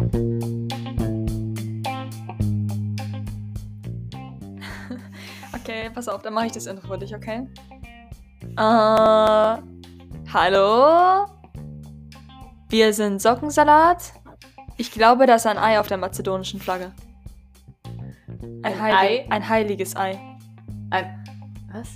Okay, pass auf, dann mache ich das Intro für dich, okay? Äh, hallo? Wir sind Sockensalat. Ich glaube, da ist ein Ei auf der mazedonischen Flagge. Ein, Ein Ei? ein heiliges Ei. Ein, was?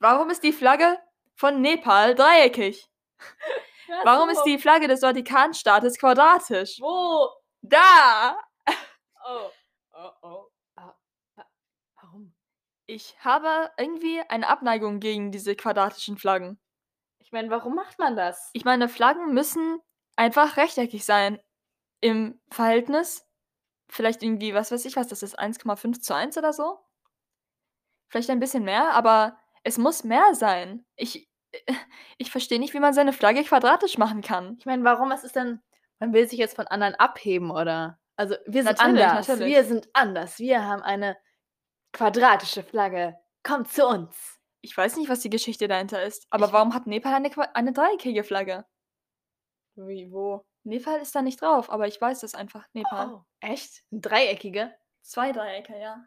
Warum ist die Flagge von Nepal dreieckig? Warum ist die Flagge des Vatikanstaates quadratisch? Wo? Da! Oh. Oh, oh. Ah, wa- Warum? Ich habe irgendwie eine Abneigung gegen diese quadratischen Flaggen. Ich meine, warum macht man das? Ich meine, Flaggen müssen einfach rechteckig sein. Im Verhältnis. Vielleicht irgendwie, was weiß ich was, das ist 1,5 zu 1 oder so. Vielleicht ein bisschen mehr, aber es muss mehr sein. Ich, ich verstehe nicht, wie man seine Flagge quadratisch machen kann. Ich meine, warum? Was ist denn. Man will sich jetzt von anderen abheben, oder? Also, wir sind Natürlich, anders. natürlich. Wir sind anders. Wir haben eine quadratische Flagge. Kommt zu uns. Ich weiß nicht, was die Geschichte dahinter ist, aber Ich- warum hat Nepal eine, qua- eine dreieckige Flagge? Wie, wo? Nepal ist da nicht drauf, aber ich weiß das einfach. Nepal. Oh, echt? Ein dreieckige? Zwei Dreiecke, ja.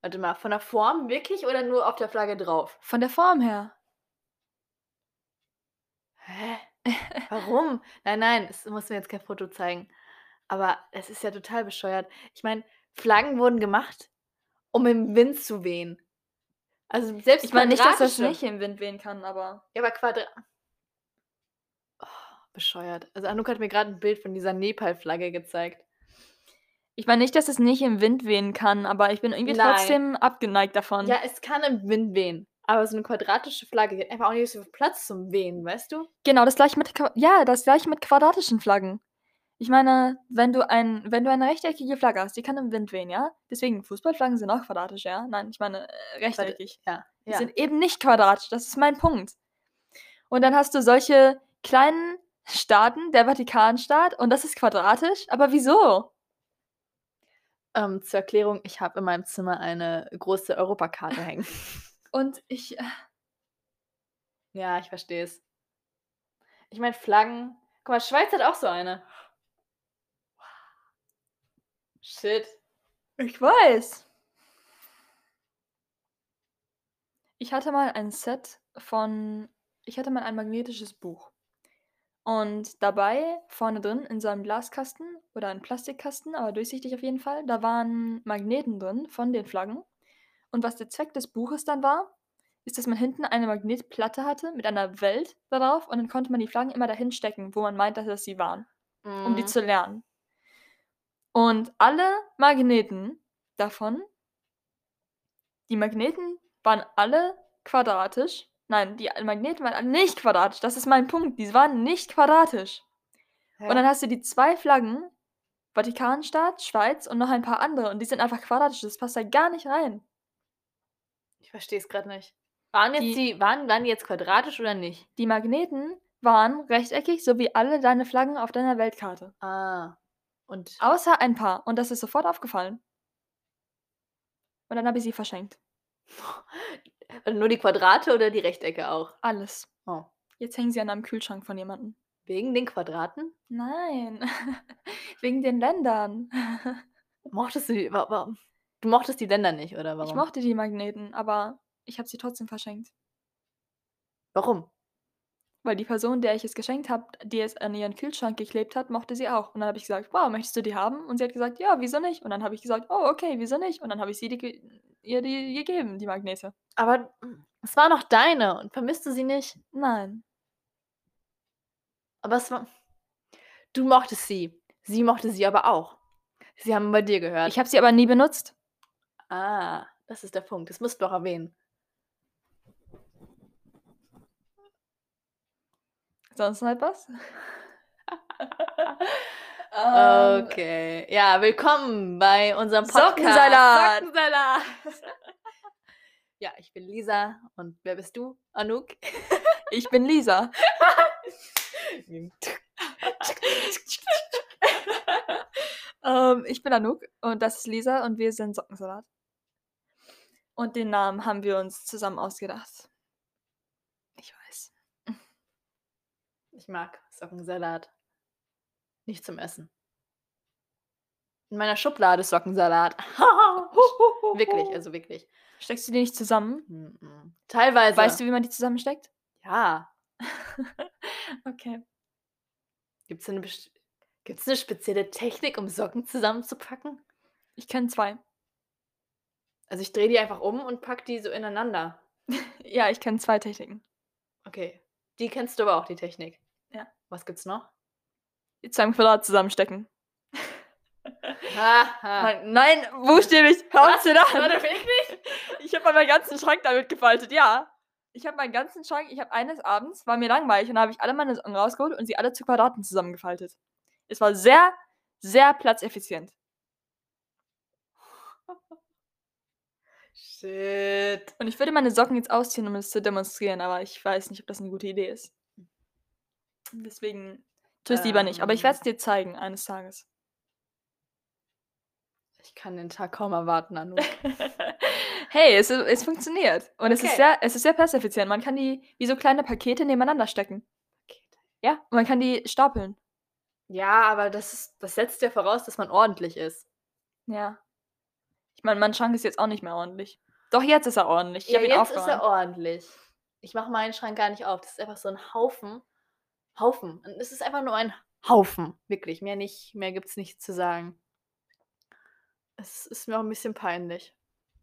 Warte mal, von der Form wirklich oder nur auf der Flagge drauf? Von der Form her. Hä? Warum? Nein, nein, es muss mir jetzt kein Foto zeigen. Aber es ist ja total bescheuert. Ich meine, Flaggen wurden gemacht, um im Wind zu wehen. Also selbst Ich meine nicht, dass das nicht im Wind wehen kann, aber. Ja, aber Quadrat. Oh, bescheuert. Also Anouk hat mir gerade ein Bild von dieser Nepal-Flagge gezeigt. Ich meine nicht, dass es nicht im Wind wehen kann, aber ich bin irgendwie Nein. trotzdem abgeneigt davon. Ja, es kann im Wind wehen. Aber so eine quadratische Flagge die hat einfach auch nicht so viel Platz zum Wehen, weißt du? Genau, das gleiche mit ja, das gleiche mit quadratischen Flaggen. Ich meine, wenn du ein, wenn du eine rechteckige Flagge hast, die kann im Wind wehen, ja? Deswegen Fußballflaggen sind auch quadratisch, ja? Nein, ich meine äh, rechteckig. Ja. Die ja. sind eben nicht quadratisch, das ist mein Punkt. Und dann hast du solche kleinen Staaten, der Vatikanstaat, und das ist quadratisch, aber wieso? Ähm, zur Erklärung, ich habe in meinem Zimmer eine große Europakarte hängen. Und ich, äh, Ja, ich verstehe es. Ich meine, Flaggen. Guck mal, Schweiz hat auch so eine. Shit. ich weiß. Ich hatte mal ein Set von, ich hatte mal ein magnetisches Buch. Und dabei, vorne drin, in so einem Glaskasten oder einem Plastikkasten, aber durchsichtig auf jeden Fall, da waren Magneten drin von den Flaggen. Und was der Zweck des Buches dann war, ist, dass man hinten eine Magnetplatte hatte mit einer Welt darauf und dann konnte man die Flaggen immer dahin stecken, wo man meinte, dass sie waren, um die Mhm. zu lernen. Und alle Magneten davon, die Magneten waren alle quadratisch. Nein, die Magneten waren alle nicht quadratisch. Das ist mein Punkt. Die waren nicht quadratisch. Hä? Und dann hast du die zwei Flaggen, Vatikanstaat, Schweiz und noch ein paar andere. Und die sind einfach quadratisch. Das passt da gar nicht rein. Verstehe es gerade nicht. Waren jetzt Die- die, waren, waren die jetzt quadratisch oder nicht? Die Magneten waren rechteckig, so wie alle deine Flaggen auf deiner Weltkarte. Ah. Und Außer ein paar. Und das ist sofort aufgefallen. Und dann habe ich sie verschenkt. nur die Quadrate oder die Rechtecke auch? Alles. Oh. Jetzt hängen sie an einem Kühlschrank von jemandem. Wegen den Quadraten? Nein. Wegen den Ländern. Mochtest du die, wa- du mochtest die Länder nicht, oder warum? Ich mochte die Magneten, aber ich habe sie trotzdem verschenkt. warum? Weil die Person, der ich es geschenkt habe, die es an ihren Kühlschrank geklebt hat, mochte sie auch. Und dann habe ich gesagt, wow, möchtest du die haben? Und sie hat gesagt, ja, wieso nicht? Und dann habe ich gesagt, oh, okay, wieso nicht? Und dann habe ich sie die, ihr die gegeben, die Magnete. Aber es war noch deine und vermisst du sie nicht? Nein. Aber es war. Du mochtest sie. Sie mochte sie aber auch. Sie haben bei dir gehört. Ich habe sie aber nie benutzt. Ah, das ist der Punkt. Das musst du doch erwähnen. Sonst noch etwas? Ähm, Okay. Ja, willkommen bei unserem Podcast. Sockensalat. Sockensalat. ja, ich bin Lisa. Und wer bist du? Anouk? Ich bin Lisa. ähm, ich bin Anouk und das ist Lisa und wir sind Sockensalat. Und den Namen haben wir uns zusammen ausgedacht. Ich weiß. Ich mag Sockensalat. Nicht zum Essen. In meiner Schublade ist Sockensalat. wirklich, also wirklich. Steckst du die nicht zusammen? Teilweise. Weißt du, wie man die zusammensteckt? Ja. okay. Gibt es eine, eine spezielle Technik, um Socken zusammenzupacken? Ich kenne zwei. Also ich drehe die einfach um und pack die so ineinander. Ja, ich kenne zwei Techniken. Okay. Die kennst du aber auch, die Technik. Ja. Was gibt's noch? Die zu einem Quadrat zusammenstecken. Nein, nein, buchstäblich. Hör auf zu lachen. Warte, wirklich? Ich habe meinen ganzen Schrank damit gefaltet, ja. Ich habe meinen ganzen Schrank, ich habe eines Abends, war mir langweilig und habe ich alle meine Socken rausgeholt und sie alle zu Quadraten zusammengefaltet. Es war sehr, sehr platzeffizient. Shit. Und ich würde meine Socken jetzt ausziehen, um es zu demonstrieren, aber ich weiß nicht, ob das eine gute Idee ist. Deswegen tue es lieber nicht. Aber ich Ähm. werde es dir zeigen eines Tages. Ich kann den Tag kaum erwarten, Anu. hey, es, es funktioniert. Und es, ist Okay. sehr, es ist sehr platzeffizient. Man kann die wie so kleine Pakete nebeneinander stecken. Ja, und man kann die stapeln. Ja, aber das, ist, das setzt ja voraus, dass man ordentlich ist. Ja. Ich meine, mein Schrank ist jetzt auch nicht mehr ordentlich. Doch, jetzt ist er ordentlich. Ich Ja, jetzt ist aufgeräumt. er ordentlich. Ich mache meinen Schrank gar nicht auf. Das ist einfach so ein Haufen. Haufen. Und es ist einfach nur ein Haufen. Wirklich. Mehr nicht, mehr gibt's nicht zu sagen. Es ist mir auch ein bisschen peinlich.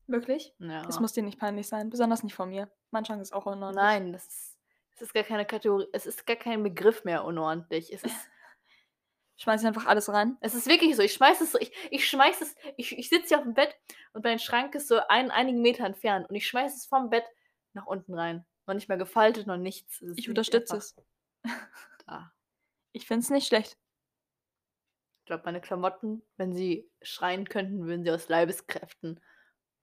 Wirklich? Ja. Das muss dir nicht peinlich sein. Besonders nicht von mir. Mein Schrank ist auch unordentlich. Nein, das ist, es ist gar keine Kategorie, es ist gar kein Begriff mehr unordentlich. Es ist, Schmeiß einfach alles rein. es ist wirklich so. Ich schmeiß es so, ich, ich schmeiß es, ich, ich sitze hier auf dem Bett und mein Schrank ist so ein, einigen Meter entfernt und ich schmeiß es vom Bett nach unten rein. Noch nicht mehr gefaltet, noch nichts. Ich unterstütze einfach es. Da. Ich finde es nicht schlecht. Ich glaube, meine Klamotten, wenn sie schreien könnten, würden sie aus Leibeskräften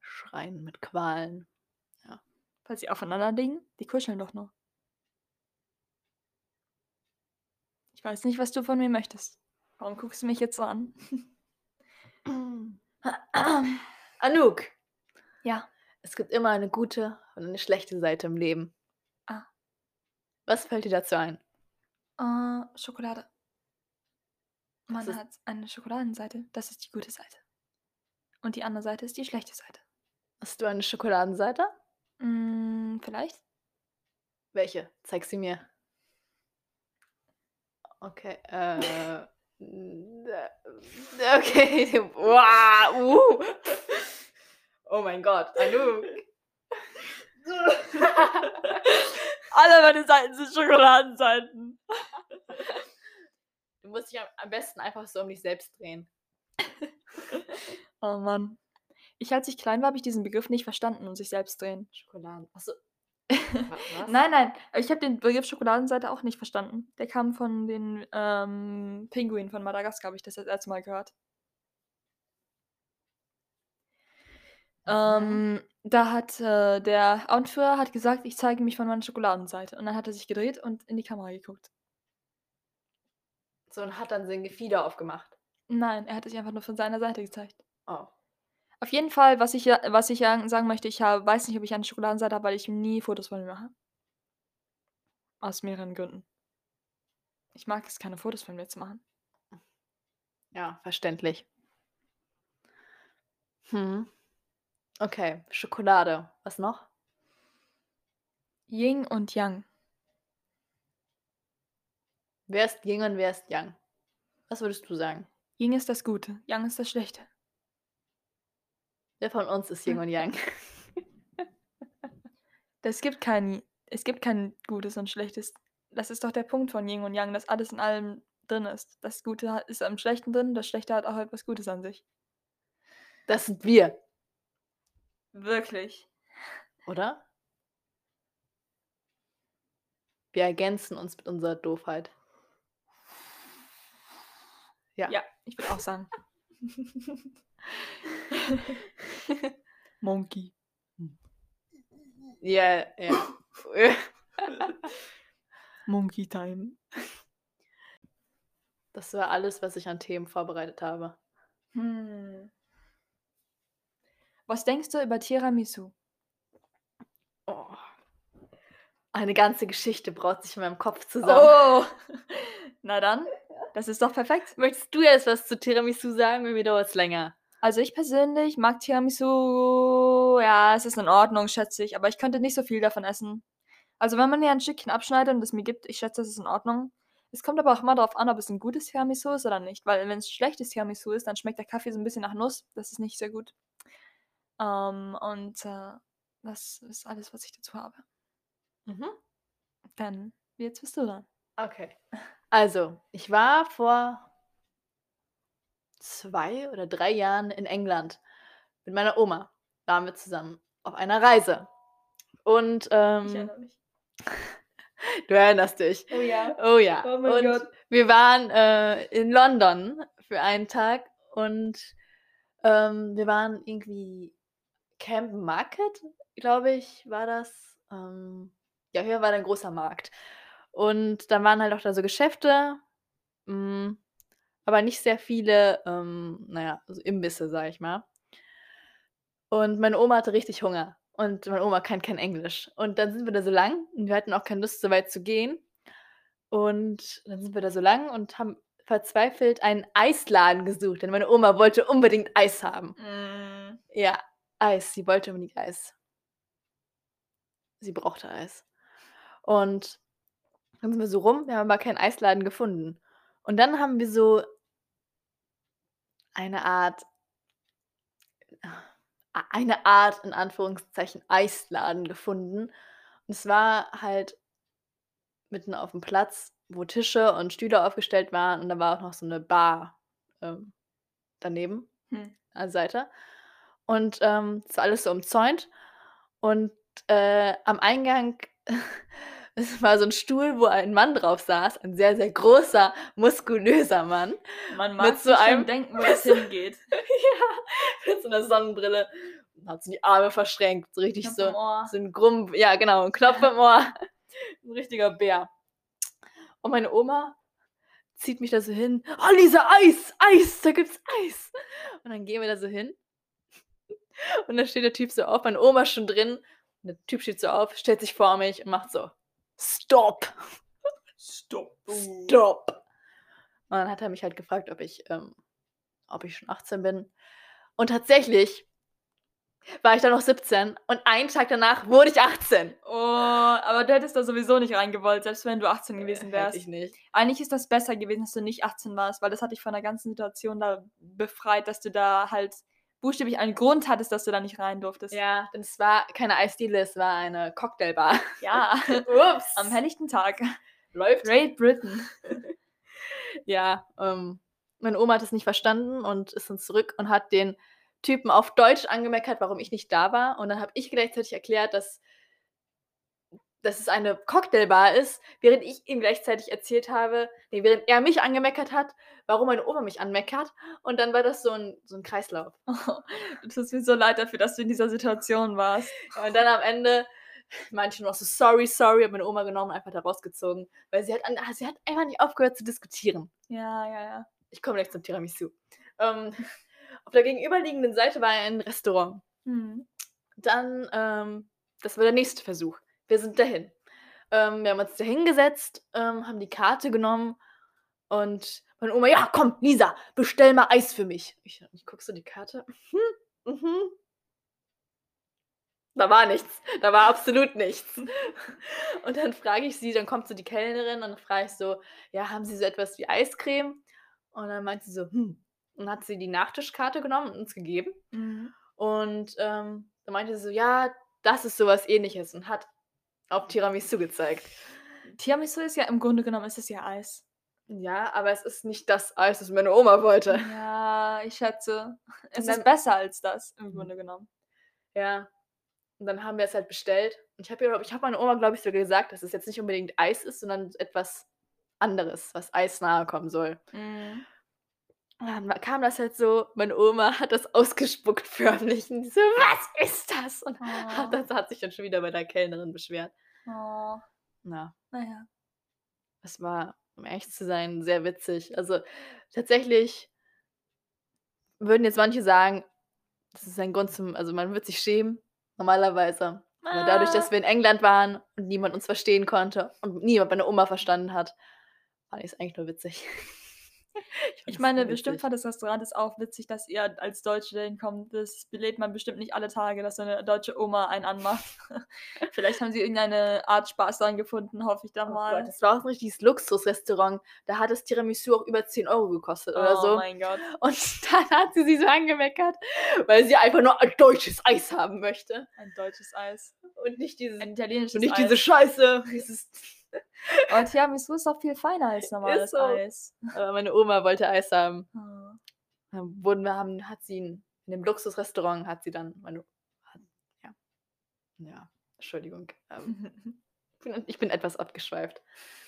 schreien mit Qualen. Falls sie aufeinander liegen, die kuscheln doch nur. Ich weiß nicht, was du von mir möchtest. Warum guckst du mich jetzt so an? Anouk, Ja. es gibt immer eine gute und eine schlechte Seite im Leben. Ah. Was fällt dir dazu ein? Äh, Schokolade. Man ist- hat eine Schokoladenseite, das ist die gute Seite. Und die andere Seite ist die schlechte Seite. Hast du eine Schokoladenseite? Mm, vielleicht? Welche? Zeig sie mir. Okay. Äh, okay. Wow. Uh. Oh mein Gott. Anouk. Alle meine Seiten sind Schokoladenseiten. Du musst dich am- besten einfach so um dich selbst drehen. Oh Mann. Ich, als ich klein war, habe ich diesen Begriff nicht verstanden und sich selbst drehen. Schokoladen. Achso. Was? Nein, nein, ich habe den Begriff Schokoladenseite auch nicht verstanden. Der kam von den ähm, Pinguinen von Madagaskar, habe ich das das erste Mal gehört. Ähm, da hat äh, der Anführer hat gesagt, ich zeige mich von meiner Schokoladenseite. Und dann hat er sich gedreht und in die Kamera geguckt. So und hat dann sein Gefieder aufgemacht. Nein, er hat sich einfach nur von seiner Seite gezeigt. Oh. Auf jeden Fall, was ich, ja- was ich ja sagen möchte, ich hab, weiß nicht, ob ich eine Schokoladenseite habe, weil ich nie Fotos von mir mache. Aus mehreren Gründen. Ich mag es, keine Fotos von mir zu machen. Ja, verständlich. Hm. Okay, Schokolade. Was noch? Yin und Yang. Wer ist Yin und wer ist Yang? Was würdest du sagen? Yin ist das Gute, Yang ist das Schlechte. Wer von uns ist Yin und Yang? Es gibt kein, es gibt kein Gutes und Schlechtes. Das ist doch der Punkt von Yin und Yang, dass alles in allem drin ist. Das Gute ist am Schlechten drin, das Schlechte hat auch etwas Gutes an sich. Das sind wir, Wirklich. oder? Wir ergänzen uns mit unserer Doofheit. Ja. Ja, ich würde auch sagen. Monkey. Ja, ja. Monkey Time. Das war alles, was ich an Themen vorbereitet habe. Hm. Was denkst du über Tiramisu? Oh. Eine ganze Geschichte braut sich in meinem Kopf zusammen. Oh! Na dann, das ist doch perfekt. Möchtest du jetzt was zu Tiramisu sagen? Bei mir dauert es länger. Also ich persönlich mag Tiramisu, ja, es ist in Ordnung, schätze ich, aber ich könnte nicht so viel davon essen. Also wenn man mir ein Stückchen abschneidet und es mir gibt, ich schätze, es ist in Ordnung. Es kommt aber auch immer darauf an, ob es ein gutes Tiramisu ist oder nicht, weil wenn es schlechtes Tiramisu ist, dann schmeckt der Kaffee so ein bisschen nach Nuss. Das ist nicht sehr gut. Ähm, und äh, das ist alles, was ich dazu habe. Mhm. Dann, jetzt bist du dran. Okay. Also, ich war vor zwei oder drei Jahren in England mit meiner Oma. Waren wir zusammen auf einer Reise. Und ähm, mich. du erinnerst dich. Oh ja. Oh ja. Oh mein und Gott. wir waren äh, in London für einen Tag und ähm, wir waren irgendwie Camp Market, glaube ich, war das. Ähm, ja, hier war ein großer Markt. Und dann waren halt auch da so Geschäfte, mm, aber nicht sehr viele, ähm, naja, so Imbisse, sag ich mal. Und meine Oma hatte richtig Hunger. Und meine Oma kann kein Englisch. Und dann sind wir da so lang und wir hatten auch keine Lust, so weit zu gehen. Und dann sind wir da so lang und haben verzweifelt einen Eisladen gesucht, denn meine Oma wollte unbedingt Eis haben. Mm, Ja, Eis. Sie wollte unbedingt Eis. Sie brauchte Eis. Und dann sind wir so rum, wir haben aber keinen Eisladen gefunden. Und dann haben wir so eine Art, a- eine Art in Anführungszeichen Eisladen gefunden. Und es war halt mitten auf dem Platz, wo Tische und Stühle aufgestellt waren und da war auch noch so eine Bar ähm, daneben hm. an der Seite. Und ähm, es war alles so umzäunt. Und äh, am Eingang, es war so ein Stuhl, wo ein Mann drauf saß, ein sehr, sehr großer, muskulöser Mann. Man Mit mag so sich schon einem- denken, wo es hingeht. ja, mit so einer Sonnenbrille. Und hat so die Arme verschränkt, so richtig Knopf so, so ein Grumm, ja genau, ein Knopf im Ohr. ein richtiger Bär. Und meine Oma zieht mich da so hin. Oh, Lisa, Eis, Eis, da gibt's Eis. Und dann gehen wir da so hin. Und dann steht der Typ so auf, meine Oma ist schon drin. Und der Typ steht so auf, stellt sich vor mich und macht so, Stop, Stopp. Stop. Und dann hat er mich halt gefragt, ob ich, ähm, ob ich schon 18 bin. Und tatsächlich war ich dann noch 17 und einen Tag danach wurde ich 18. Oh, aber du hättest da sowieso nicht reingewollt, selbst wenn du 18 gewesen Hätte wärst. ich nicht. Eigentlich ist das besser gewesen, dass du nicht 18 warst, weil das hat dich von der ganzen Situation da befreit, dass du da halt buchstäblich einen Grund hattest, dass du da nicht rein durftest. Ja, denn es war keine Eisdiele, es war eine Cocktailbar. Ja. Ups. Am helllichten Tag. Läuft. Great Britain. Ja, ähm, meine Oma hat es nicht verstanden und ist dann zurück und hat den Typen auf Deutsch angemeckert, warum ich nicht da war. Und dann habe ich gleichzeitig erklärt, dass, dass es eine Cocktailbar ist, während ich ihm gleichzeitig erzählt habe, nee, während er mich angemeckert hat, warum meine Oma mich anmeckert. Und dann war das so ein, so ein Kreislauf. Du tust mir so leid dafür, dass du in dieser Situation warst. Und dann am Ende meinte ich nur noch so, sorry, sorry, habe meine Oma genommen und einfach da rausgezogen. Weil sie hat, an, sie hat einfach nicht aufgehört zu diskutieren. Ja, ja, ja. Ich komme gleich zum Tiramisu. Ähm, auf der gegenüberliegenden Seite war ein Restaurant. Hm. Dann, ähm, das war der nächste Versuch. Wir sind dahin. Ähm, wir haben uns da hingesetzt, ähm, haben die Karte genommen und meine Oma, ja, komm, Lisa, bestell mal Eis für mich. Ich, ich guck so die Karte. Mhm, mhm. Da war nichts. Da war absolut nichts. Und dann frage ich sie, dann kommt so die Kellnerin und dann frage ich so, ja, haben Sie so etwas wie Eiscreme? Und dann meint sie so, hm. Und hat sie die Nachtischkarte genommen und uns gegeben. Mhm. Und ähm, dann meinte sie so, ja, das ist sowas ähnliches und hat auf Tiramisu gezeigt. Tiramisu ist ja im Grunde genommen ist es ja Eis. Ja, aber es ist nicht das Eis, das meine Oma wollte. Ja, ich schätze, es dann- ist besser als das im Grunde genommen. Ja. Und dann haben wir es halt bestellt. Und ich habe ich habe meiner Oma, glaube ich, sogar gesagt, dass es jetzt nicht unbedingt Eis ist, sondern etwas anderes, was Eis nahe kommen soll. Mhm. Dann kam das halt so, meine Oma hat das ausgespuckt förmlich. Und die so, was ist das? Und hat, Oh. das hat sich dann schon wieder bei der Kellnerin beschwert. Oh, Na, naja. es war, um ehrlich zu sein, sehr witzig. Also tatsächlich würden jetzt manche sagen, das ist ein Grund zum, also man wird sich schämen, normalerweise. Aber dadurch, dass Ah. wir in England waren und niemand uns verstehen konnte und niemand meine Oma verstanden hat, fand ich es eigentlich nur witzig. Ich meine, bestimmt fand das Restaurant es auch witzig, dass ihr als Deutsche dahin kommt. Das belebt man bestimmt nicht alle Tage, dass so eine deutsche Oma einen anmacht. Vielleicht haben sie irgendeine Art Spaß daran gefunden, hoffe ich da Oh mal. Gott, das war auch ein richtiges Luxusrestaurant. Da hat das Tiramisu auch über 10 Euro gekostet oder oh so. mein Gott. Und dann hat sie sie so angemeckert, weil sie einfach nur ein deutsches Eis haben möchte. Ein deutsches Eis. Und nicht dieses, Ein italienisches und nicht Eis. diese Scheiße. Dieses, Aber Tiramisu ist auch viel feiner als normales so. Eis. aber meine Oma wollte Eis haben. Ah. Dann wurden wir haben, hat sie in, in dem Luxusrestaurant hat sie dann meine, hat, ja, ja, Entschuldigung. Ähm, ich bin- etwas abgeschweift.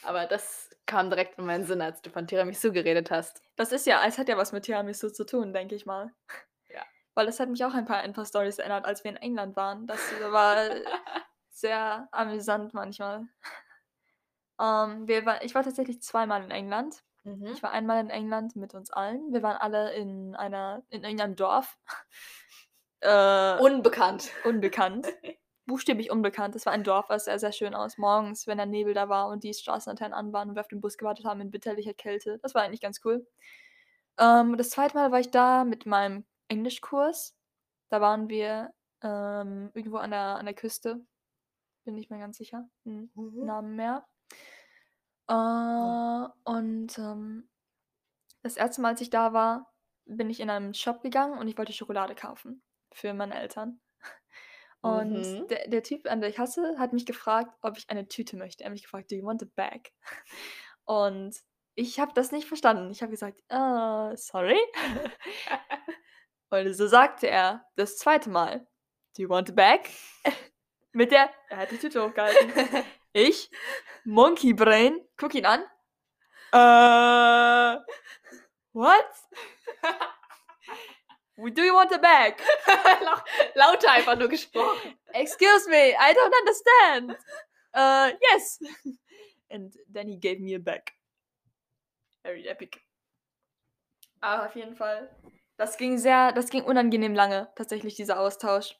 Aber das kam direkt in meinen Sinn, als du von Tiramisu geredet hast. Das ist ja, es hat ja was mit Tiramisu zu tun, denke ich mal. Ja. Weil das hat mich auch ein paar, ein paar Stories erinnert, als wir in England waren. Das war sehr amüsant manchmal. Ähm, wir war, ich war tatsächlich zweimal in England. Mhm. Ich war einmal in England mit uns allen. Wir waren alle in einer, in irgendeinem Dorf. Äh, Unbekannt. unbekannt. Buchstäblich unbekannt. Es war ein Dorf, was sehr, sehr schön aus. Morgens, wenn der Nebel da war und die Straßenlaternen an waren und wir auf den Bus gewartet haben in bitterlicher Kälte. Das war eigentlich ganz cool. Ähm, das zweite Mal war ich da mit meinem Englischkurs. Da waren wir ähm, irgendwo an der, an der Küste. Bin nicht mehr ganz sicher. Hm. Mhm. Namen mehr. Äh, Und ähm, das erste Mal, als ich da war, bin ich in einen Shop gegangen und ich wollte Schokolade kaufen für meine Eltern. Und Mhm. der, der Typ an der Kasse hat mich gefragt, ob ich eine Tüte möchte. Er hat mich gefragt, do you want a bag? Und ich habe das nicht verstanden. Ich habe gesagt, äh, sorry. und so sagte er das zweite Mal, do you want a bag? Mit der, er hat die Tüte hochgehalten. Ich, Monkey Brain, guck ihn an. Äh, what? Do you want a bag? Lau- Lauter einfach nur gesprochen. Excuse me, I don't understand. Uh, yes. And then he gave me a bag. Very epic. Aber auf jeden Fall. Das ging sehr, das ging unangenehm lange, tatsächlich, dieser Austausch.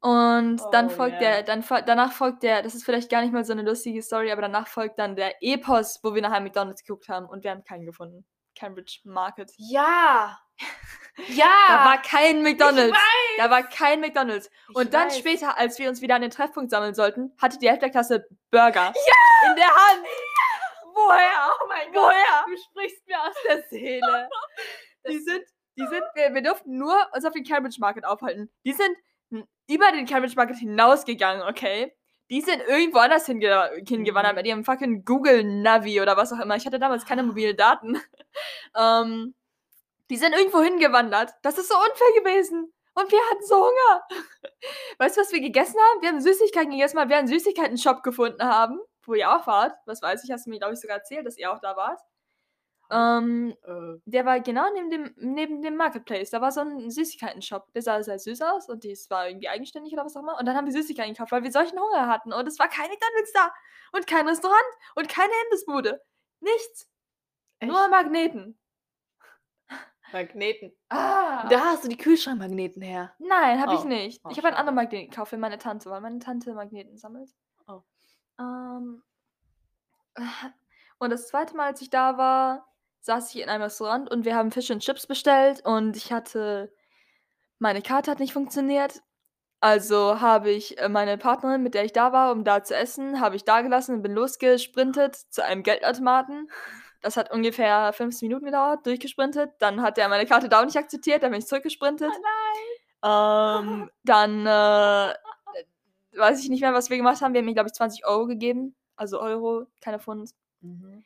Und dann Oh, folgt ja. der, dann danach folgt der, das ist vielleicht gar nicht mal so eine lustige Story, aber danach folgt dann der Epos, wo wir nachher McDonalds geguckt haben und wir haben keinen gefunden. Cambridge Market. Ja. Ja. Da war kein McDonalds. Da war kein McDonalds. Ich Und dann weiß. später, als wir uns wieder an den Treffpunkt sammeln sollten, hatte die Hälfte der Klasse Burger. Ja! In der Hand. Woher? Oh mein Gott. Woher? Du sprichst mir aus der Seele. Die sind, die sind, wir, wir durften nur uns auf den Cambridge Market aufhalten. Die sind über den Cambridge Market hinausgegangen, okay? Die sind irgendwo anders hinge hingewandert Mhm. mit ihrem fucking Google Navi oder was auch immer. Ich hatte damals keine mobilen Daten. ähm, die sind irgendwo hingewandert. Das ist so unfair gewesen. Und wir hatten so Hunger. Weißt du, was wir gegessen haben? Wir haben Süßigkeiten gegessen, weil wir einen Süßigkeiten-Shop gefunden haben, wo ihr auch wart. Das weiß ich, hast du mir, glaube ich, sogar erzählt, dass ihr auch da wart. Ähm, Äh, der war genau neben dem, neben dem Marketplace. Da war so ein Süßigkeiten-Shop. Der sah sehr süß aus und das war irgendwie eigenständig oder was auch immer. Und dann haben wir Süßigkeiten gekauft, weil wir solchen Hunger hatten. Und es war kein McDonalds da. Und kein Restaurant. Und keine Imbissbude. Nichts. Nur echt? Magneten. Magneten. Ah. Da hast du die Kühlschrankmagneten her. Nein, habe ich Oh. nicht. Oh, ich habe einen anderen Magneten gekauft für meine Tante, weil meine Tante Magneten sammelt. Oh. Ähm, und das zweite Mal, als ich da war, saß ich in einem Restaurant und wir haben Fish and Chips bestellt und ich hatte. Meine Karte hat nicht funktioniert. Also habe ich äh, meine Partnerin, mit der ich da war, um da zu essen, habe ich da gelassen und bin losgesprintet zu einem Geldautomaten. Das hat ungefähr 15 Minuten gedauert, durchgesprintet. Dann hat er meine Karte da auch nicht akzeptiert, dann bin ich zurückgesprintet. Ähm, dann äh, weiß ich nicht mehr, was wir gemacht haben. Wir haben mir, glaube ich, 20 Euro gegeben. Also Euro, keine Pfund. Mhm.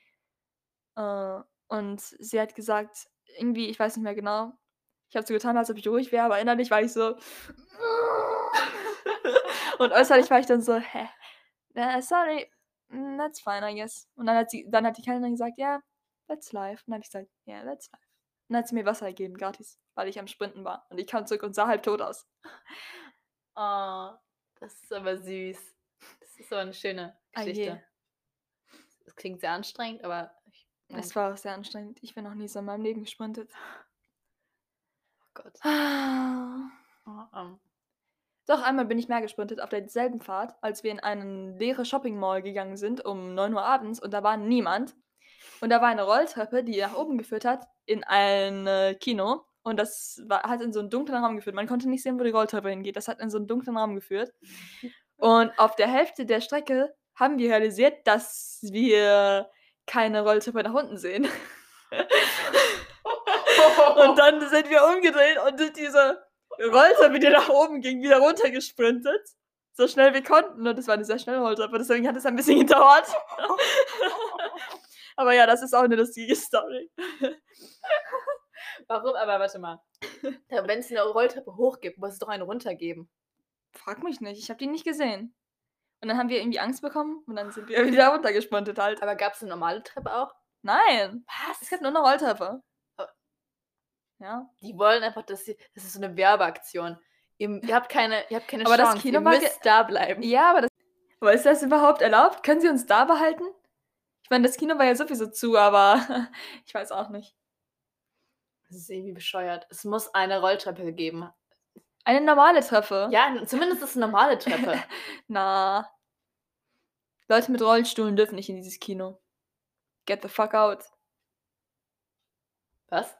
Äh, und sie hat gesagt, irgendwie, ich weiß nicht mehr genau. Ich habe so getan, als ob ich ruhig wäre, aber innerlich war ich so. und äußerlich war ich dann so, hä? Äh, sorry, mm, that's fine, I guess. Und dann hat sie, dann hat die Kellnerin gesagt, ja, that's life. Und dann habe ich gesagt, ja, yeah, that's life. Und dann hat sie mir Wasser gegeben, gratis, weil ich am Sprinten war. Und ich kam zurück und sah halb tot aus. Oh, das ist aber süß. Das ist so eine schöne Ah. Geschichte. Das klingt sehr anstrengend, aber Es war auch sehr anstrengend. Ich bin noch nie so in meinem Leben gesprintet. oh Gott. Ah. Oh, ähm, Doch, einmal bin ich mehr gesprintet auf derselben Fahrt, als wir in eine leere Shopping Mall gegangen sind um 9 Uhr abends und da war niemand. Und da war eine Rolltreppe, die nach oben geführt hat, in ein äh, Kino. Und das war, hat in so einen dunklen Raum geführt. Man konnte nicht sehen, wo die Rolltreppe hingeht. Das hat in so einen dunklen Raum geführt. Und auf der Hälfte der Strecke haben wir realisiert, dass wir keine Rolltreppe nach unten sehen. und dann sind wir umgedreht und diese Rolltreppe, die nach oben ging, wieder runtergesprintet. So schnell wir konnten. Und das war eine sehr schnelle Rolltreppe, deswegen hat es ein bisschen gedauert. aber ja, das ist auch eine lustige Story. Warum? Aber warte mal. Wenn es eine Rolltreppe hochgibt, muss es doch eine runtergeben. Frag mich nicht, ich habe die nicht gesehen. Und dann haben wir irgendwie Angst bekommen und dann sind wir wieder runtergesprintet halt. Aber gab es eine normale Treppe auch? Nein, Was? es gibt nur eine Rolltreppe. Oh. Ja. Die wollen einfach, dass sie. Das ist so eine Werbeaktion. Ihr, ihr habt keine, ihr habt keine Aber das Chance. Kino ihr müsst da bleiben. Ja, aber das. Aber ist das überhaupt erlaubt? Können sie uns da behalten? Ich meine, das Kino war ja sowieso zu, aber ich weiß auch nicht. Das ist irgendwie bescheuert. Es muss eine Rolltreppe geben. Eine normale Treppe. Ja, zumindest ist es eine normale Treppe. Na. Leute mit Rollstuhlen dürfen nicht in dieses Kino. Get the fuck out. Was?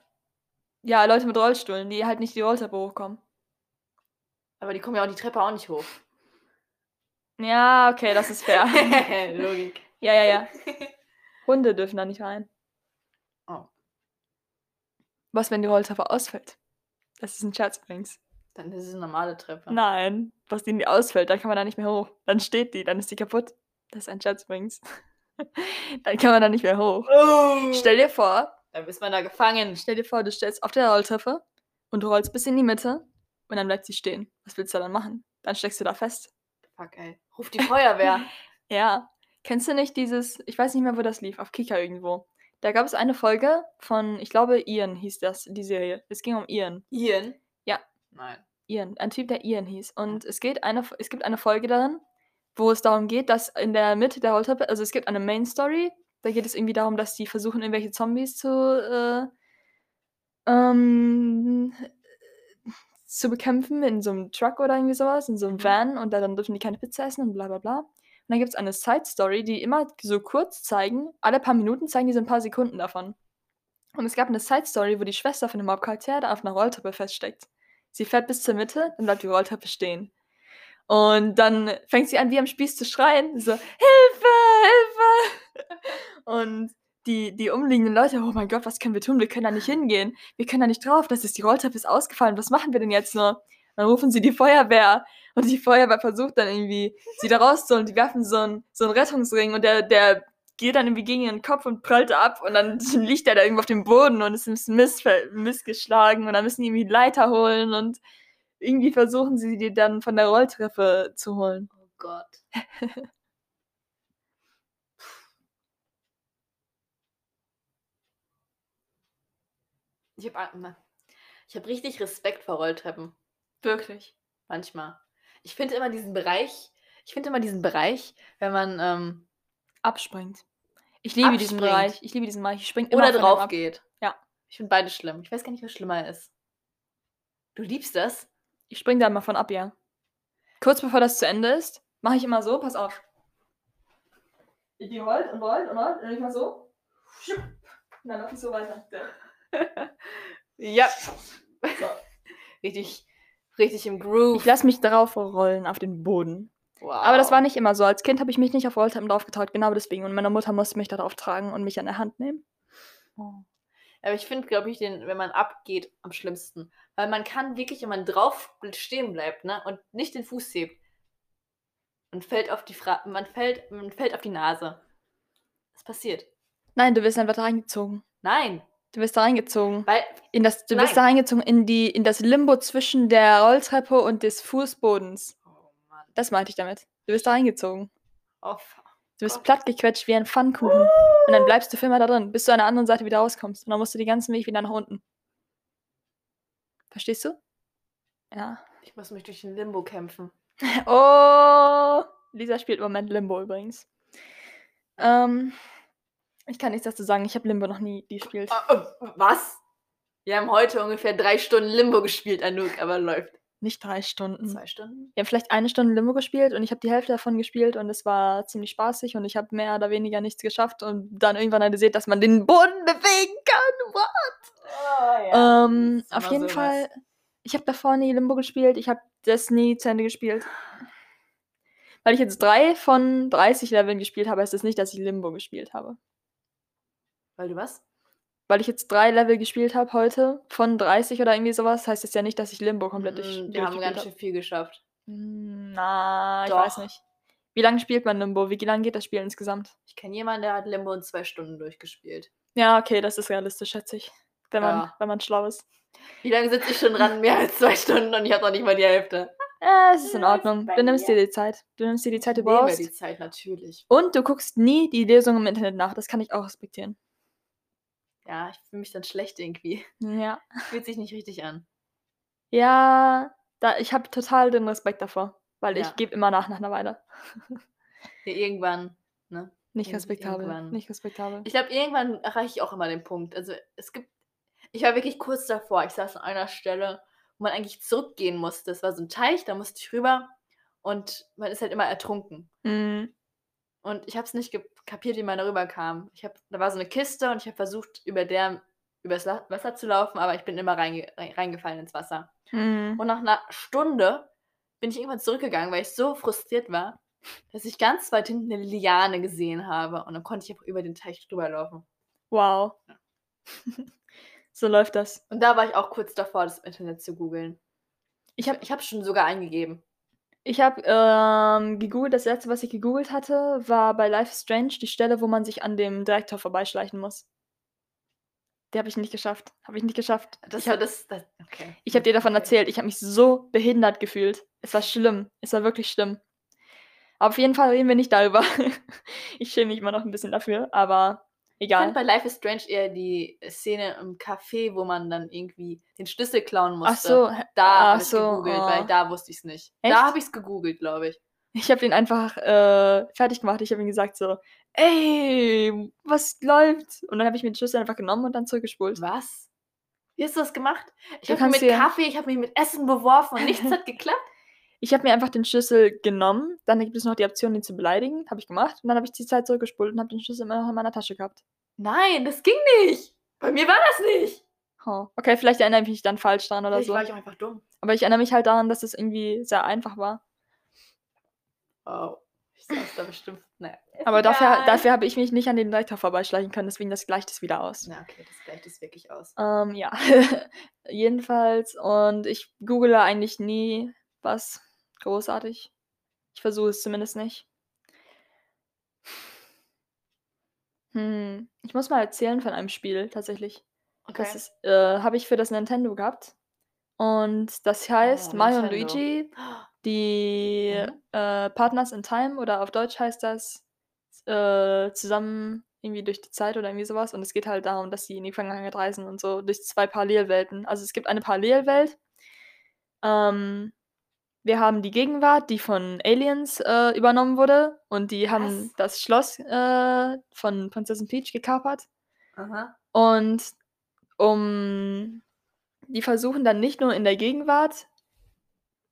Ja, Leute mit Rollstuhlen, die halt nicht die Rolltreppe hochkommen. Aber die kommen ja auch die Treppe auch nicht hoch. Ja, okay, das ist fair. Logik. ja, ja, ja. Hunde dürfen da nicht rein. Oh. Was, wenn die Rolltreppe ausfällt? Das ist ein Scherz übrigens. Dann ist es eine normale Treppe. Nein, was die nie ausfällt, dann kann man da nicht mehr hoch. Dann steht die, dann ist die kaputt. Das ist ein Scherz übrigens. dann kann man da nicht mehr hoch. Oh. Stell dir vor, Dann ist man da gefangen. stell dir vor, du stellst auf der Rolltreppe und du rollst bis in die Mitte und dann bleibt sie stehen. Was willst du dann machen? Dann steckst du da fest. Fuck, ey. Ruf die Feuerwehr. Ja. Kennst du nicht dieses, ich weiß nicht mehr, wo das lief, auf Kika irgendwo. Da gab es eine Folge von, ich glaube, Ian hieß das, die Serie. Es ging um Ian. Ian? Nein. Ian, ein Typ, der Ian hieß. Und es geht eine, es gibt eine Folge darin, wo es darum geht, dass in der Mitte der Rolltreppe, also es gibt eine Main Story, da geht es irgendwie darum, dass die versuchen, irgendwelche Zombies zu, äh, ähm, zu bekämpfen in so einem Truck oder irgendwie sowas, in so einem Mhm. Van und dann dürfen die keine Pizza essen und bla bla bla. Und dann gibt es eine Side Story, die immer so kurz zeigen, alle paar Minuten zeigen die so ein paar Sekunden davon. Und es gab eine Side Story, wo die Schwester von dem Hauptcharakter da auf einer Rolltreppe feststeckt. Sie fährt bis zur Mitte, dann bleibt die Rolltreppe stehen. Und dann fängt sie an, wie am Spieß zu schreien. So, Hilfe, Hilfe! Und die, die umliegenden Leute, oh mein Gott, was können wir tun? Wir können da nicht hingehen. Wir können da nicht drauf. Das ist, die Rolltreppe ist ausgefallen. Was machen wir denn jetzt nur? Dann rufen sie die Feuerwehr. Und die Feuerwehr versucht dann irgendwie, sie da rauszuholen. Die werfen so einen, so einen Rettungsring und der, der geht dann irgendwie gegen ihren Kopf und prallt ab und dann liegt er da irgendwo auf dem Boden und ist missver- missgeschlagen und dann müssen die irgendwie Leiter holen und irgendwie versuchen sie die dann von der Rolltreppe zu holen. Oh Gott. Ich habe ich hab richtig Respekt vor Rolltreppen. Wirklich. Manchmal. Ich finde immer diesen Bereich, ich finde immer diesen Bereich, wenn man ähm, Abspringt. Ich liebe diesen Abspringt. Bereich. Ich liebe diesen Bereich. Ich spring immer oder von dem drauf ab. geht. Ja. Ich finde beides schlimm. Ich weiß gar nicht, was schlimmer ist. Du liebst das? Ich spring da immer von ab, ja. Kurz bevor das zu Ende ist, mache ich immer so, pass auf. Ich gehe rollt und rollt und rollt und dann ich mal so. Und dann laufe ich so weiter. Ja. So. richtig, richtig im Groove. Ich lasse mich drauf rollen auf den Boden. Wow. Aber das war nicht immer so. Als Kind habe ich mich nicht auf Rolltreppen draufgetraut, genau deswegen. Und meine Mutter musste mich darauf tragen und mich an der Hand nehmen. Aber ich finde, glaube ich, den, wenn man abgeht, am schlimmsten. Weil man kann wirklich, wenn man drauf stehen bleibt, ne, und nicht den Fuß hebt, man fällt auf die Fra man fällt, man fällt auf die Nase. Was passiert? Nein, du wirst einfach da reingezogen. Nein, Du wirst da reingezogen. weil In das, du wirst Nein. da reingezogen in, die, in das Limbo zwischen der Rolltreppe und des Fußbodens. Das meinte ich damit. Du wirst da reingezogen. oh, Du Gott. plattgequetscht wie ein Pfannkuchen. Und dann bleibst du für immer da drin, bis du an der anderen Seite wieder rauskommst. Und dann musst du den ganzen Weg wieder nach unten. Verstehst du? Ja. ich muss mich durch den Limbo kämpfen. Oh! Lisa spielt im Moment Limbo übrigens. Ähm, ich kann nichts dazu sagen. Ich habe Limbo noch nie gespielt. Ah, äh, was? Wir haben heute ungefähr drei Stunden Limbo gespielt, Anouk, aber läuft. Nicht 3 Stunden. 2 Stunden? Wir haben vielleicht 1 Stunde Limbo gespielt und ich habe die Hälfte davon gespielt und es war ziemlich spaßig und ich habe mehr oder weniger nichts geschafft und dann irgendwann realisiert, dass man den Boden bewegen kann. What? Oh, ähm, das ist auf jeden sowas. Fall, ich habe davor nie Limbo gespielt, ich habe das nie zu Ende gespielt. Weil ich jetzt 3 von 30 Leveln gespielt habe, heißt das nicht, dass ich Limbo gespielt habe. Weil du was? Weil ich jetzt 3 Level gespielt habe heute von 30 oder irgendwie sowas, heißt das ja nicht, dass ich Limbo komplett durch Mm, Wir haben ganz schön viel geschafft. Hm, Na, ich Doch. weiß nicht. Wie lange spielt man Limbo? Wie lange geht das Spiel insgesamt? Ich kenne jemanden, der hat Limbo in 2 Stunden durchgespielt. Ja, okay, das ist realistisch, schätze ich. Wenn man, Ja. wenn man schlau ist. Wie lange sitze ich schon dran? Mehr als 2 Stunden und ich habe noch nicht mal die Hälfte. Äh, es ist in Ordnung. Du nimmst dir die Zeit. Du nimmst dir die Zeit, die Ich du nehme brauchst. die Zeit natürlich. Und du guckst nie die Lesung im Internet nach. Das kann ich auch respektieren. Ja, ich fühle mich dann schlecht irgendwie. Ja. Fühlt sich nicht richtig an. Ja, da, ich habe total den Respekt davor. Weil Ja. ich gebe immer nach nach einer Weile. Ja, irgendwann, ne? Nicht respektabel. irgendwann. Nicht respektabel. Ich glaube, irgendwann erreiche ich auch immer den Punkt. Also es gibt. Ich war wirklich kurz davor. Ich saß an einer Stelle, wo man eigentlich zurückgehen musste. Es war so ein Teich, da musste ich rüber und man ist halt immer ertrunken. Mhm. Und ich habe es nicht ge- kapiert, wie man da rüberkam. Ich hab, da war so eine Kiste und ich habe versucht, über der übers Wasser zu laufen, aber ich bin immer reinge rein- reingefallen ins Wasser. Mhm. Und nach einer Stunde bin ich irgendwann zurückgegangen, weil ich so frustriert war, dass ich ganz weit hinten eine Liane gesehen habe. Und dann konnte ich über den Teich drüber laufen. Wow. so läuft das. Und da war ich auch kurz davor, das Internet zu googeln. Ich habe ich hab schon sogar eingegeben. Ich hab, ähm, gegoogelt, das letzte, was ich gegoogelt hatte, war bei Life is Strange die Stelle, wo man sich an dem Direktor vorbeischleichen muss. Die habe ich nicht geschafft. Habe ich nicht geschafft. Das ich habe. Okay. hab dir davon okay. erzählt. Ich habe mich so behindert gefühlt. Es war schlimm. Es war wirklich schlimm. Aber auf jeden Fall reden wir nicht darüber. ich schäme mich immer noch ein bisschen dafür, aber Ich fand egal. bei Life is Strange eher die Szene im Café, wo man dann irgendwie den Schlüssel klauen musste. Ach so, Da habe ich so, gegoogelt, oh. weil da wusste ich es nicht. Echt? Da habe ich es gegoogelt, glaube ich. Ich habe ihn einfach äh, fertig gemacht. Ich habe ihm gesagt so, ey, was läuft? Und dann habe ich mir den Schlüssel einfach genommen und dann zurückgespult. Was? Wie hast du das gemacht? Ich habe mich mit Kaffee, ich habe mich mit Essen beworfen und nichts hat geklappt. Ich habe mir einfach den Schlüssel genommen. Dann gibt es noch die Option, ihn zu beleidigen. Habe ich gemacht. Und dann habe ich die Zeit zurückgespult und habe den Schlüssel immer noch in meiner Tasche gehabt. Nein, das ging nicht. Bei mir war das nicht. Huh. Okay, vielleicht erinnere ich mich dann falsch daran oder Vielleicht so. war ich auch einfach dumm. Aber ich erinnere mich halt daran, dass es irgendwie sehr einfach war. Wow. Ich saß da bestimmt. Naja. Aber dafür, egal. dafür habe ich mich nicht an den Direktor vorbeischleichen können. Deswegen das gleicht es wieder aus. Na, okay, das gleicht es wirklich aus. Ähm, ja, jedenfalls. Und ich google eigentlich nie was großartig. Ich versuche es zumindest nicht. Hm, ich muss mal erzählen von einem Spiel tatsächlich. Okay. Das äh, habe ich für das Nintendo gehabt. Und das heißt Oh, Mario und. Luigi, die Mhm. äh, Partners in Time oder auf Deutsch heißt das äh, zusammen irgendwie durch die Zeit oder irgendwie sowas. Und es geht halt darum, dass sie in die Vergangenheit reisen und so durch zwei Parallelwelten. Also es gibt eine Parallelwelt. Ähm, wir haben die Gegenwart, die von Aliens äh, übernommen wurde. Und die haben Was? das Schloss äh, von Prinzessin Peach gekapert. Aha. Und um die versuchen dann nicht nur in der Gegenwart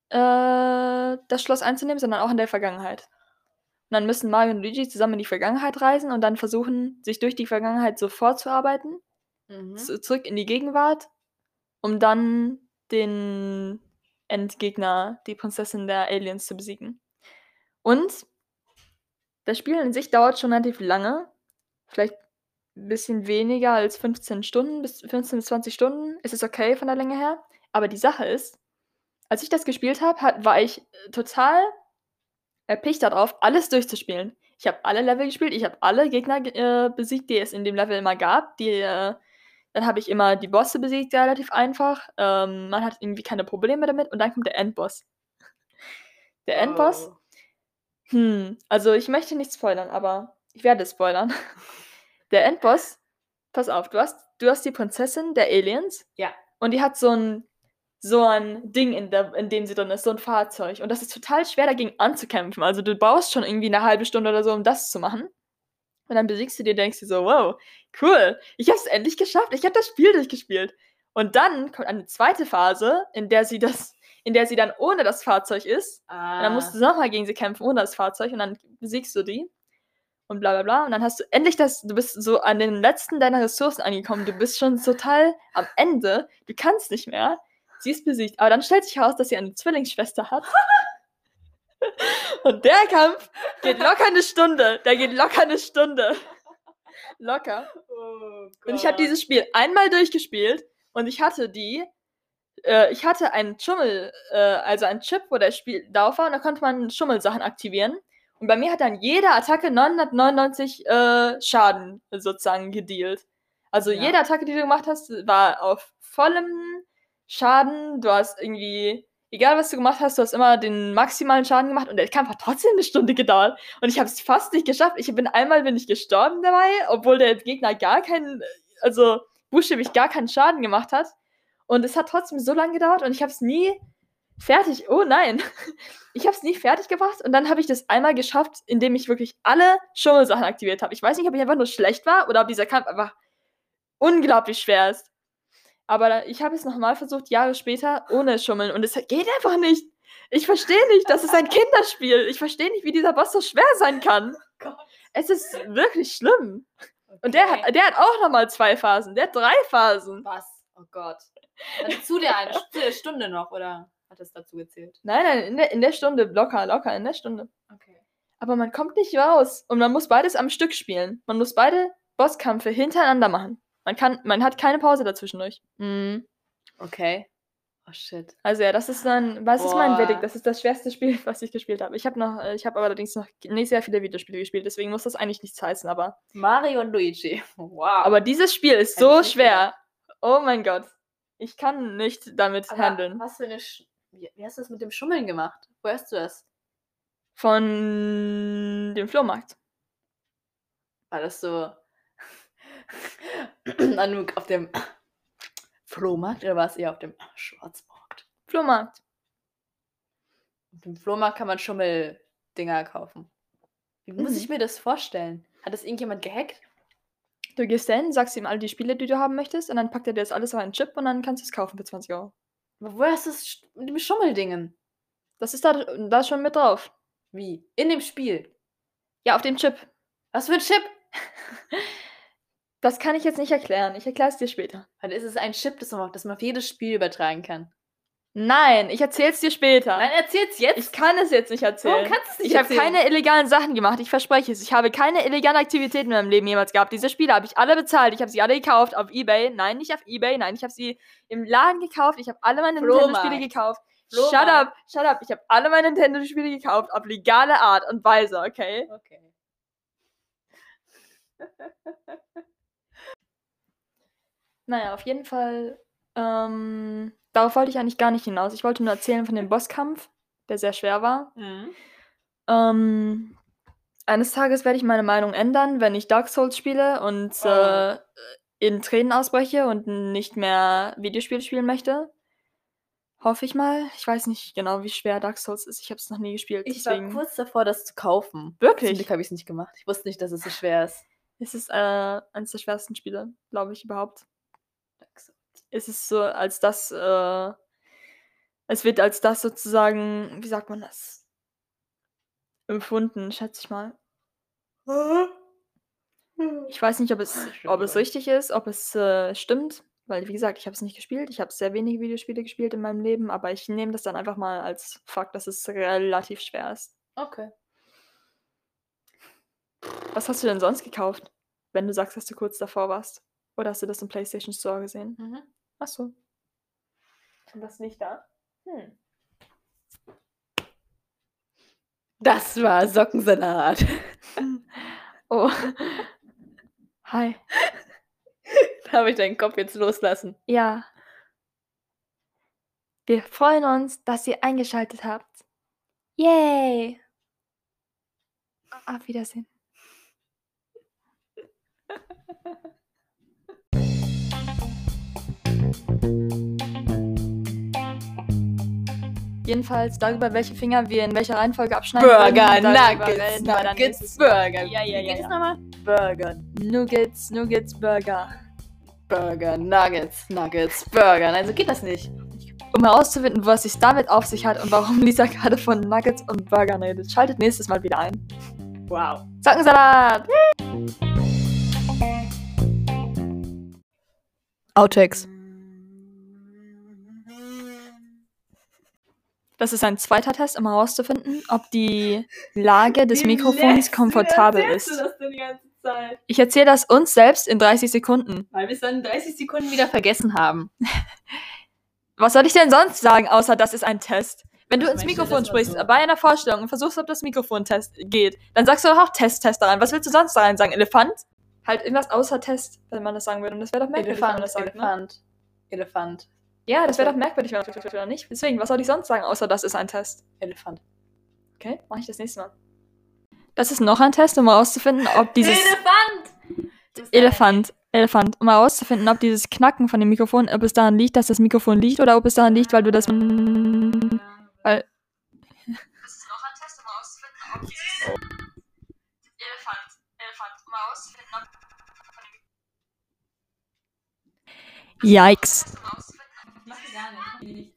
äh, das Schloss einzunehmen, sondern auch in der Vergangenheit. Und dann müssen Mario und Luigi zusammen in die Vergangenheit reisen und dann versuchen, sich durch die Vergangenheit so vorzuarbeiten, Mhm. zu, zurück in die Gegenwart, um dann den Endgegner, die Prinzessin der Aliens, zu besiegen. Und das Spiel in sich dauert schon relativ lange. Vielleicht ein bisschen weniger als 15 Stunden, bis 15 bis 20 Stunden. Es ist okay von der Länge her. Aber die Sache ist, als ich das gespielt habe, war ich äh, total erpicht darauf, alles durchzuspielen. Ich habe alle Level gespielt, ich habe alle Gegner ge- äh, besiegt, die es in dem Level immer gab. Die, äh, dann habe ich immer die Bosse besiegt, relativ einfach. Ähm, man hat irgendwie keine Probleme damit. Und dann kommt der Endboss. Der Endboss Oh. hm, also ich möchte nicht spoilern, aber ich werde spoilern. Der Endboss, pass auf, du hast, du hast die Prinzessin der Aliens Ja. und die hat so ein, so ein Ding, in, der, in dem sie drin ist, so ein Fahrzeug. Und das ist total schwer dagegen anzukämpfen. Also du brauchst schon irgendwie eine halbe Stunde oder so, um das zu machen. Und dann besiegst du dir, denkst du so, wow, cool, ich habe es endlich geschafft, ich habe das Spiel durchgespielt. Und dann kommt eine zweite Phase, in der sie das, in der sie dann ohne das Fahrzeug ist. Ah. Und dann musst du nochmal gegen sie kämpfen ohne das Fahrzeug und dann besiegst du die. Und bla bla bla. Und dann hast du endlich das, du bist so an den letzten deiner Ressourcen angekommen. Du bist schon total am Ende. Du kannst nicht mehr. Sie ist besiegt. Aber dann stellt sich heraus, dass sie eine Zwillingsschwester hat. Und der Kampf geht locker eine Stunde. Der geht locker eine Stunde. Locker. Oh Und ich habe dieses Spiel einmal durchgespielt und ich hatte die, äh, ich hatte einen Schummel, äh, also einen Chip, wo das Spiel drauf war und da konnte man Schummelsachen aktivieren. Und bei mir hat dann jede Attacke 999 äh, Schaden sozusagen gedealt. Also Ja. jede Attacke, die du gemacht hast, war auf vollem Schaden. Du hast irgendwie, egal was du gemacht hast, du hast immer den maximalen Schaden gemacht und der Kampf hat trotzdem eine Stunde gedauert. Und ich habe es fast nicht geschafft. Ich bin einmal bin ich gestorben dabei, obwohl der Gegner gar keinen, also buchstäblich gar keinen Schaden gemacht hat. Und es hat trotzdem so lange gedauert und ich habe es nie fertig. Oh nein. Ich habe es nie fertig gebracht und dann habe ich das einmal geschafft, indem ich wirklich alle Schummelsachen aktiviert habe. Ich weiß nicht, ob ich einfach nur schlecht war oder ob dieser Kampf einfach unglaublich schwer ist. Aber ich habe es nochmal versucht, Jahre später, ohne Schummeln. Und es geht einfach nicht. Ich verstehe nicht. Das ist ein Kinderspiel. Ich verstehe nicht, wie dieser Boss so schwer sein kann. Gott. Es ist wirklich schlimm. Und der hat, der hat auch nochmal zwei Phasen. Der hat drei Phasen. Was? Oh Gott. Also zu der, eine, zu der Stunde noch, oder hat es dazu gezählt? Nein, nein, in der, in der Stunde. Locker, locker, in der Stunde. Okay. Aber man kommt nicht raus. Und man muss beides am Stück spielen. Man muss beide Bosskämpfe hintereinander machen. Man, kann, man hat keine Pause dazwischendurch. Mhm. Okay. Oh shit. Also ja, das ist dann, was ist mein Boah. Verdict? Das ist das schwerste Spiel, was ich gespielt habe. Ich habe noch, äh, ich habe allerdings noch nicht sehr viele Videospiele gespielt, deswegen muss das eigentlich nichts heißen, aber, Mario und Luigi. Wow. aber dieses Spiel ist so schwer. Oh mein Gott. Ich kann nicht damit Aber handeln. Was für eine. Sch wie, wie hast du das mit dem Schummeln gemacht? Wo hast du das? Von dem Flohmarkt. War das so. Anouk auf dem Flohmarkt oder war es eher auf dem Schwarzmarkt? Flohmarkt. Auf dem Flohmarkt kann man Schummeldinger kaufen. Wie muss Mhm. ich mir das vorstellen? Hat das irgendjemand gehackt? Du gehst dahin, sagst ihm all die Spiele, die du haben möchtest, und dann packt er dir das alles auf einen Chip und dann kannst du es kaufen für 20 Euro. Aber woher ist das mit dem Schummeldingen? Das ist da, da schon mit drauf. Wie? In dem Spiel. Ja, auf dem Chip. Was für ein Chip? Das kann ich jetzt nicht erklären. Ich erkläre es dir später. Weil ist es ein Chip, das man, das man auf jedes Spiel übertragen kann? Nein, ich erzähl's dir später. Nein, erzähl's jetzt. Ich kann es jetzt nicht erzählen. Warum kannst du es nicht ich habe keine illegalen Sachen gemacht, ich verspreche es. Ich habe keine illegalen Aktivitäten in meinem Leben jemals gehabt. Diese Spiele habe ich alle bezahlt. Ich habe sie alle gekauft auf Ebay. Nein, nicht auf Ebay. Nein, ich habe sie im Laden gekauft. Ich habe alle meine Nintendo-Spiele gekauft. Flohmarkt. Shut up, shut up. Ich habe alle meine Nintendo-Spiele gekauft auf legale Art und Weise, okay? Okay. Naja, auf jeden Fall. Ähm, darauf wollte ich eigentlich gar nicht hinaus. Ich wollte nur erzählen von dem Bosskampf, der sehr schwer war. Mhm. Ähm, eines Tages werde ich meine Meinung ändern, wenn ich Dark Souls spiele und Oh. äh, in Tränen ausbreche und nicht mehr Videospiele spielen möchte. Hoffe ich mal. Ich weiß nicht genau, wie schwer Dark Souls ist. Ich habe es noch nie gespielt. Ich war deswegen kurz davor, das zu kaufen. Zum Wirklich? Glück habe ich es nicht gemacht. Ich wusste nicht, dass es so schwer ist. ist es äh, eines der schwersten Spiele, glaube ich überhaupt. Es ist so, als das, äh, es wird als das sozusagen, wie sagt man das, empfunden, schätze ich mal. Ich weiß nicht, ob es, ob es richtig ist, ob es äh, stimmt, weil, wie gesagt, ich habe es nicht gespielt. Ich habe sehr wenige Videospiele gespielt in meinem Leben, aber ich nehme das dann einfach mal als Fakt, dass es relativ schwer ist. Okay. Was hast du denn sonst gekauft, wenn du sagst, dass du kurz davor warst? Oder hast du das im PlayStation Store gesehen? Mhm. Ach so. Und das nicht da? Hm. Das war Sockensalat. Oh. Hi. Darf ich deinen Kopf jetzt loslassen? Ja. Wir freuen uns, dass ihr eingeschaltet habt. Yay! Auf Wiedersehen. Jedenfalls darüber, welche Finger wir in welcher Reihenfolge abschneiden. Burger, darüber Nuggets, Nuggets. Burger. Ja, ja, Wie ja. es ja. nochmal? Burger, Nuggets, Nuggets, Burger. Burger, Nuggets, Nuggets, Burger. Nein, so geht das nicht. Ich um herauszufinden, was es damit auf sich hat und warum Lisa gerade von Nuggets und Burgern redet. Schaltet nächstes Mal wieder ein. Wow. Sockensalat! Outtakes. Das ist ein zweiter Test, um herauszufinden, ob die Lage des Mikrofons komfortabel ist. Das denn die ganze Zeit? Ich erzähle das uns selbst in 30 Sekunden. Weil wir es dann in 30 Sekunden wieder vergessen haben. Was soll ich denn sonst sagen, außer das ist ein Test? Wenn du Ich ins Mikrofon sprichst, so. bei einer Vorstellung und versuchst, ob das Mikrofon Test geht, dann sagst du doch auch Test, Test da rein. Was willst du sonst da rein sagen? Elefant? Halt irgendwas außer Test, wenn man das sagen würde. Und das wäre doch merkwürdig, wenn man Elefant, das sagt, ne? Elefant, Elefant, Ja, das wäre doch merkwürdig, wenn man oder nicht? Deswegen, was soll ich sonst sagen, außer das ist ein Test? Elefant. Okay, mache ich das nächste Mal. Das ist noch ein Test, um herauszufinden, ob dieses... Elefant! Elefant. Elefant. Um herauszufinden, ob dieses Knacken von dem Mikrofon, ob es daran liegt, dass das Mikrofon liegt oder ob es daran liegt, weil du das. Weil. Das ist noch ein Test, um herauszufinden, ob dieses. Elefant. Elefant. Um herauszufinden, ob. Yikes gar Ich